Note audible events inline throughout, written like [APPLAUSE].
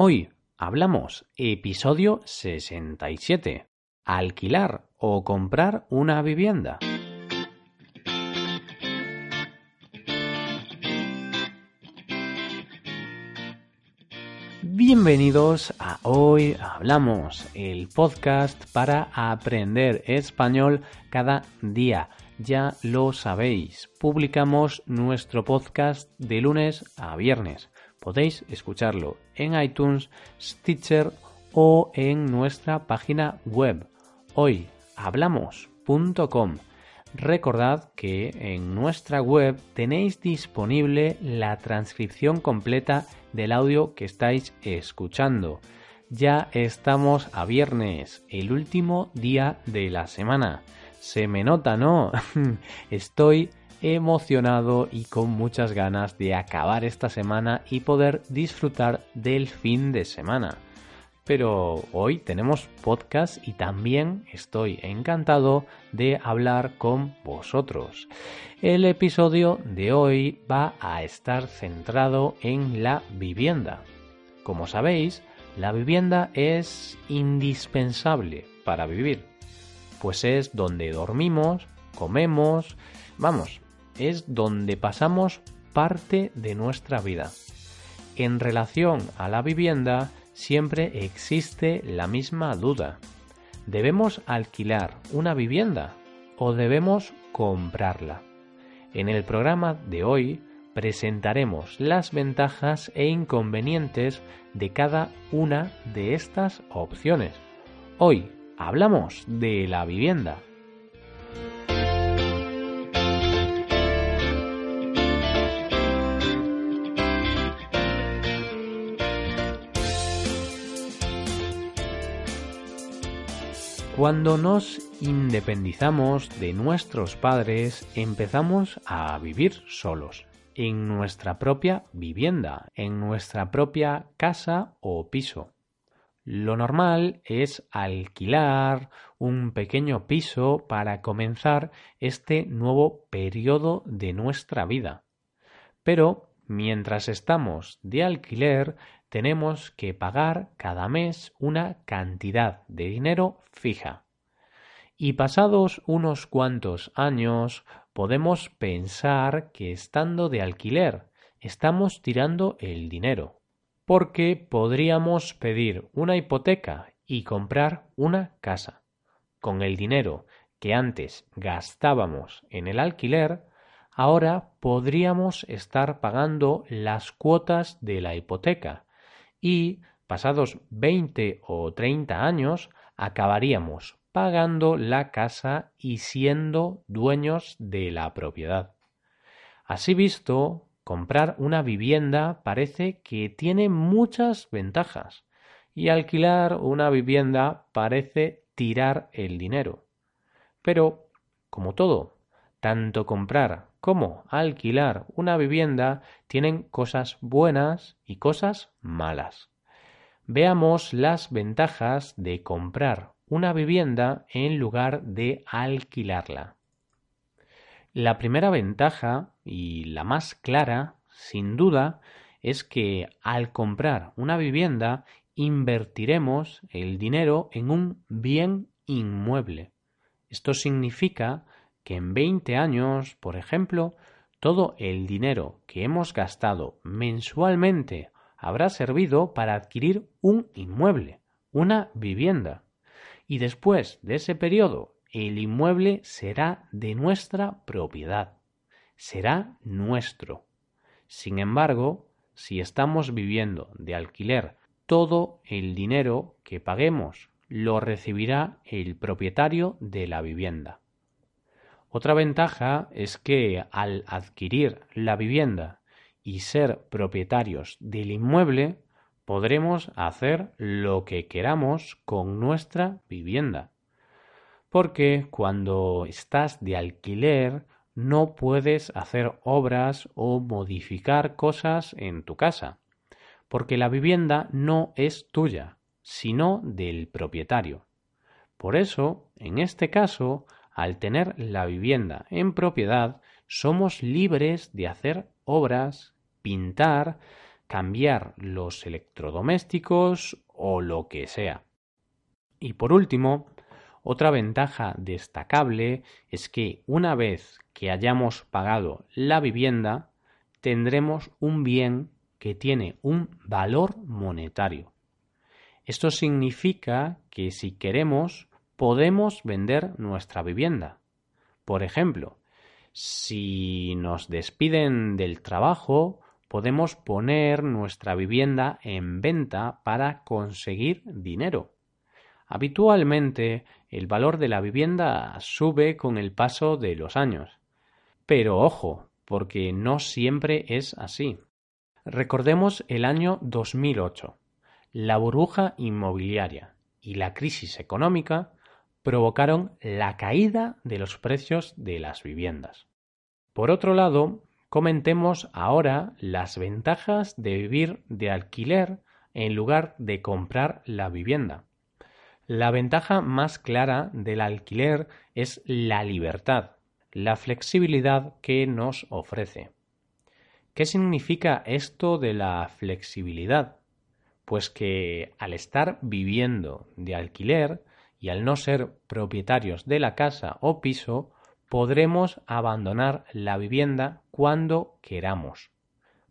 Hoy hablamos episodio 67. Alquilar o comprar una vivienda. Bienvenidos a Hoy Hablamos, el podcast para aprender español cada día. Ya lo sabéis, publicamos nuestro podcast de lunes a viernes. Podéis escucharlo en iTunes, Stitcher o en nuestra página web hoyhablamos.com. Recordad que en nuestra web tenéis disponible la transcripción completa del audio que estáis escuchando. Ya estamos a viernes, el último día de la semana. Se me nota, ¿no? [LAUGHS] Estoy emocionado y con muchas ganas de acabar esta semana y poder disfrutar del fin de semana. Pero hoy tenemos podcast y también estoy encantado de hablar con vosotros. El episodio de hoy va a estar centrado en la vivienda. Como sabéis, la vivienda es indispensable para vivir, pues es donde dormimos, comemos, vamos, es donde pasamos parte de nuestra vida. En relación a la vivienda, siempre existe la misma duda. ¿Debemos alquilar una vivienda o debemos comprarla? En el programa de hoy presentaremos las ventajas e inconvenientes de cada una de estas opciones. Hoy hablamos de la vivienda. Cuando nos independizamos de nuestros padres, empezamos a vivir solos, en nuestra propia vivienda, en nuestra propia casa o piso. Lo normal es alquilar un pequeño piso para comenzar este nuevo periodo de nuestra vida. Pero mientras estamos de alquiler, tenemos que pagar cada mes una cantidad de dinero fija. Y pasados unos cuantos años podemos pensar que estando de alquiler estamos tirando el dinero, porque podríamos pedir una hipoteca y comprar una casa. Con el dinero que antes gastábamos en el alquiler, ahora podríamos estar pagando las cuotas de la hipoteca y, pasados 20 o 30 años, acabaríamos pagando la casa y siendo dueños de la propiedad. Así visto, comprar una vivienda parece que tiene muchas ventajas y alquilar una vivienda parece tirar el dinero. Pero, como todo, tanto comprar como alquilar una vivienda tienen cosas buenas y cosas malas. Veamos las ventajas de comprar una vivienda en lugar de alquilarla. La primera ventaja y la más clara, sin duda, es que al comprar una vivienda invertiremos el dinero en un bien inmueble. Esto significa que en 20 años, por ejemplo, todo el dinero que hemos gastado mensualmente habrá servido para adquirir un inmueble, una vivienda. Y después de ese periodo, el inmueble será de nuestra propiedad, será nuestro. Sin embargo, si estamos viviendo de alquiler, todo el dinero que paguemos lo recibirá el propietario de la vivienda. Otra ventaja es que al adquirir la vivienda y ser propietarios del inmueble, podremos hacer lo que queramos con nuestra vivienda. Porque cuando estás de alquiler no puedes hacer obras o modificar cosas en tu casa, porque la vivienda no es tuya, sino del propietario. Por eso, en este caso, al tener la vivienda en propiedad, somos libres de hacer obras, pintar, cambiar los electrodomésticos o lo que sea. Y por último, otra ventaja destacable es que una vez que hayamos pagado la vivienda, tendremos un bien que tiene un valor monetario. Esto significa que si queremos podemos vender nuestra vivienda. Por ejemplo, si nos despiden del trabajo, podemos poner nuestra vivienda en venta para conseguir dinero. Habitualmente el valor de la vivienda sube con el paso de los años. Pero ojo, porque no siempre es así. Recordemos el año 2008. La burbuja inmobiliaria y la crisis económica provocaron la caída de los precios de las viviendas. Por otro lado, comentemos ahora las ventajas de vivir de alquiler en lugar de comprar la vivienda. La ventaja más clara del alquiler es la libertad, la flexibilidad que nos ofrece. ¿Qué significa esto de la flexibilidad? Pues que al estar viviendo de alquiler y al no ser propietarios de la casa o piso, podremos abandonar la vivienda cuando queramos.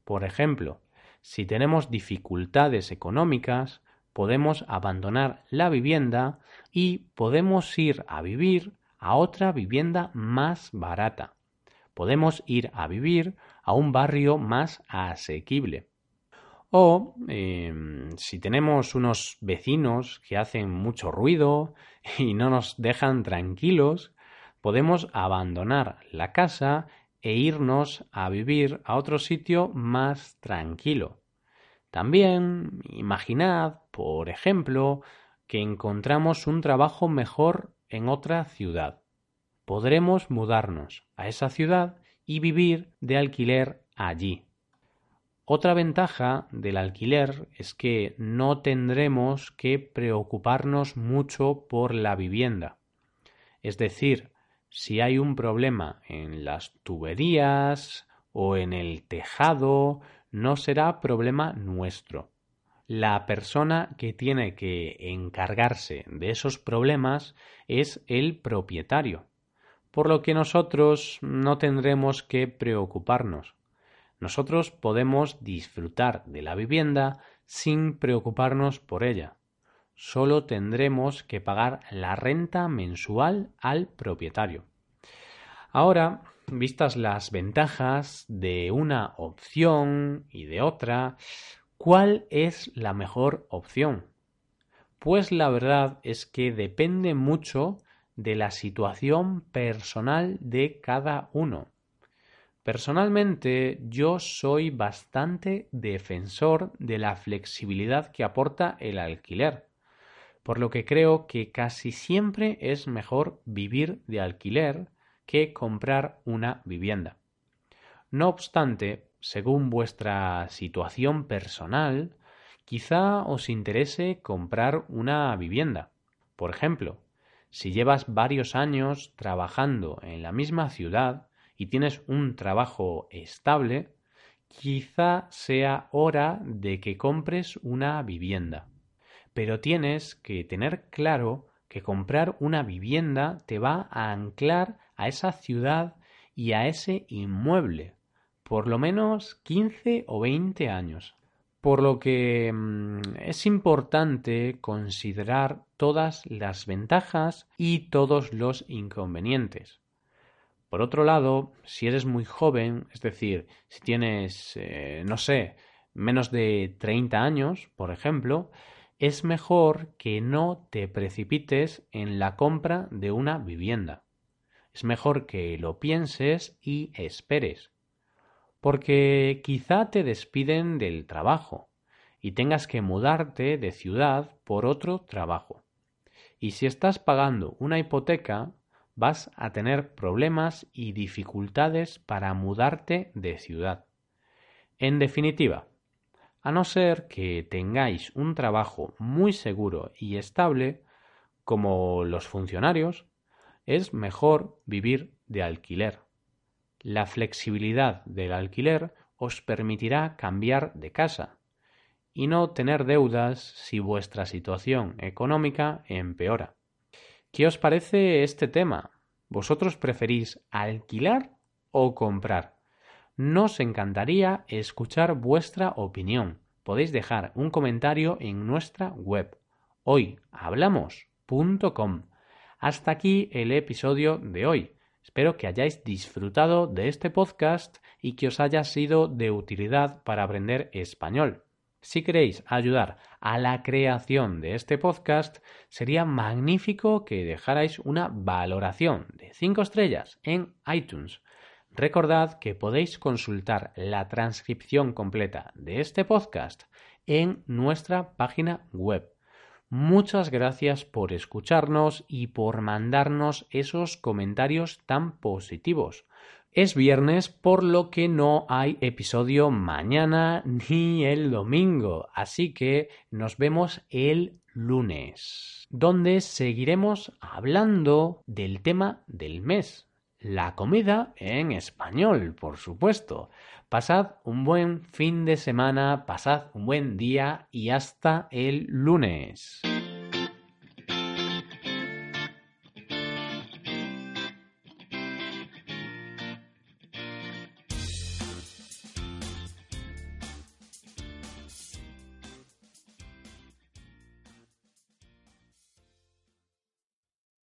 Por ejemplo, si tenemos dificultades económicas, podemos abandonar la vivienda y podemos ir a vivir a otra vivienda más barata. Podemos ir a vivir a un barrio más asequible. O em, si tenemos unos vecinos que hacen mucho ruido [LAUGHS] y no nos dejan tranquilos, podemos abandonar la casa e irnos a vivir a otro sitio más tranquilo. También imaginad, por ejemplo, que encontramos un trabajo mejor en otra ciudad. Podremos mudarnos a esa ciudad y vivir de alquiler allí. Otra ventaja del alquiler es que no tendremos que preocuparnos mucho por la vivienda. Es decir, si hay un problema en las tuberías o en el tejado no será problema nuestro. La persona que tiene que encargarse de esos problemas es el propietario, por lo que nosotros no tendremos que preocuparnos. Nosotros podemos disfrutar de la vivienda sin preocuparnos por ella. Solo tendremos que pagar la renta mensual al propietario. Ahora vistas las ventajas de una opción y de otra, ¿cuál es la mejor opción? Pues la verdad es que depende mucho de la situación personal de cada uno. Personalmente yo soy bastante defensor de la flexibilidad que aporta el alquiler, por lo que creo que casi siempre es mejor vivir de alquiler que comprar una vivienda. No obstante, según vuestra situación personal, quizá os interese comprar una vivienda. Por ejemplo, si llevas varios años trabajando en la misma ciudad y tienes un trabajo estable, quizá sea hora de que compres una vivienda. Pero tienes que tener claro que comprar una vivienda te va a anclar a esa ciudad y a ese inmueble, por lo menos 15 o 20 años. Por lo que mm, es importante considerar todas las ventajas y todos los inconvenientes. Por otro lado, si eres muy joven, es decir, si tienes, eh, no sé, menos de 30 años, por ejemplo, es mejor que no te precipites en la compra de una vivienda es mejor que lo pienses y esperes, porque quizá te despiden del trabajo y tengas que mudarte de ciudad por otro trabajo. Y si estás pagando una hipoteca, vas a tener problemas y dificultades para mudarte de ciudad. En definitiva, a no ser que tengáis un trabajo muy seguro y estable, como los funcionarios, es mejor vivir de alquiler. La flexibilidad del alquiler os permitirá cambiar de casa, y no tener deudas si vuestra situación económica empeora. ¿Qué os parece este tema? ¿Vosotros preferís alquilar o comprar? Nos encantaría escuchar vuestra opinión. Podéis dejar un comentario en nuestra web hoyhablamos.com. Hasta aquí el episodio de hoy. Espero que hayáis disfrutado de este podcast y que os haya sido de utilidad para aprender español. Si queréis ayudar a la creación de este podcast, sería magnífico que dejarais una valoración de 5 estrellas en iTunes. Recordad que podéis consultar la transcripción completa de este podcast en nuestra página web Muchas gracias por escucharnos y por mandarnos esos comentarios tan positivos. Es viernes, por lo que no hay episodio mañana ni el domingo, así que nos vemos el lunes, donde seguiremos hablando del tema del mes, la comida en español, por supuesto. Pasad un buen fin de semana, pasad un buen día y hasta el lunes.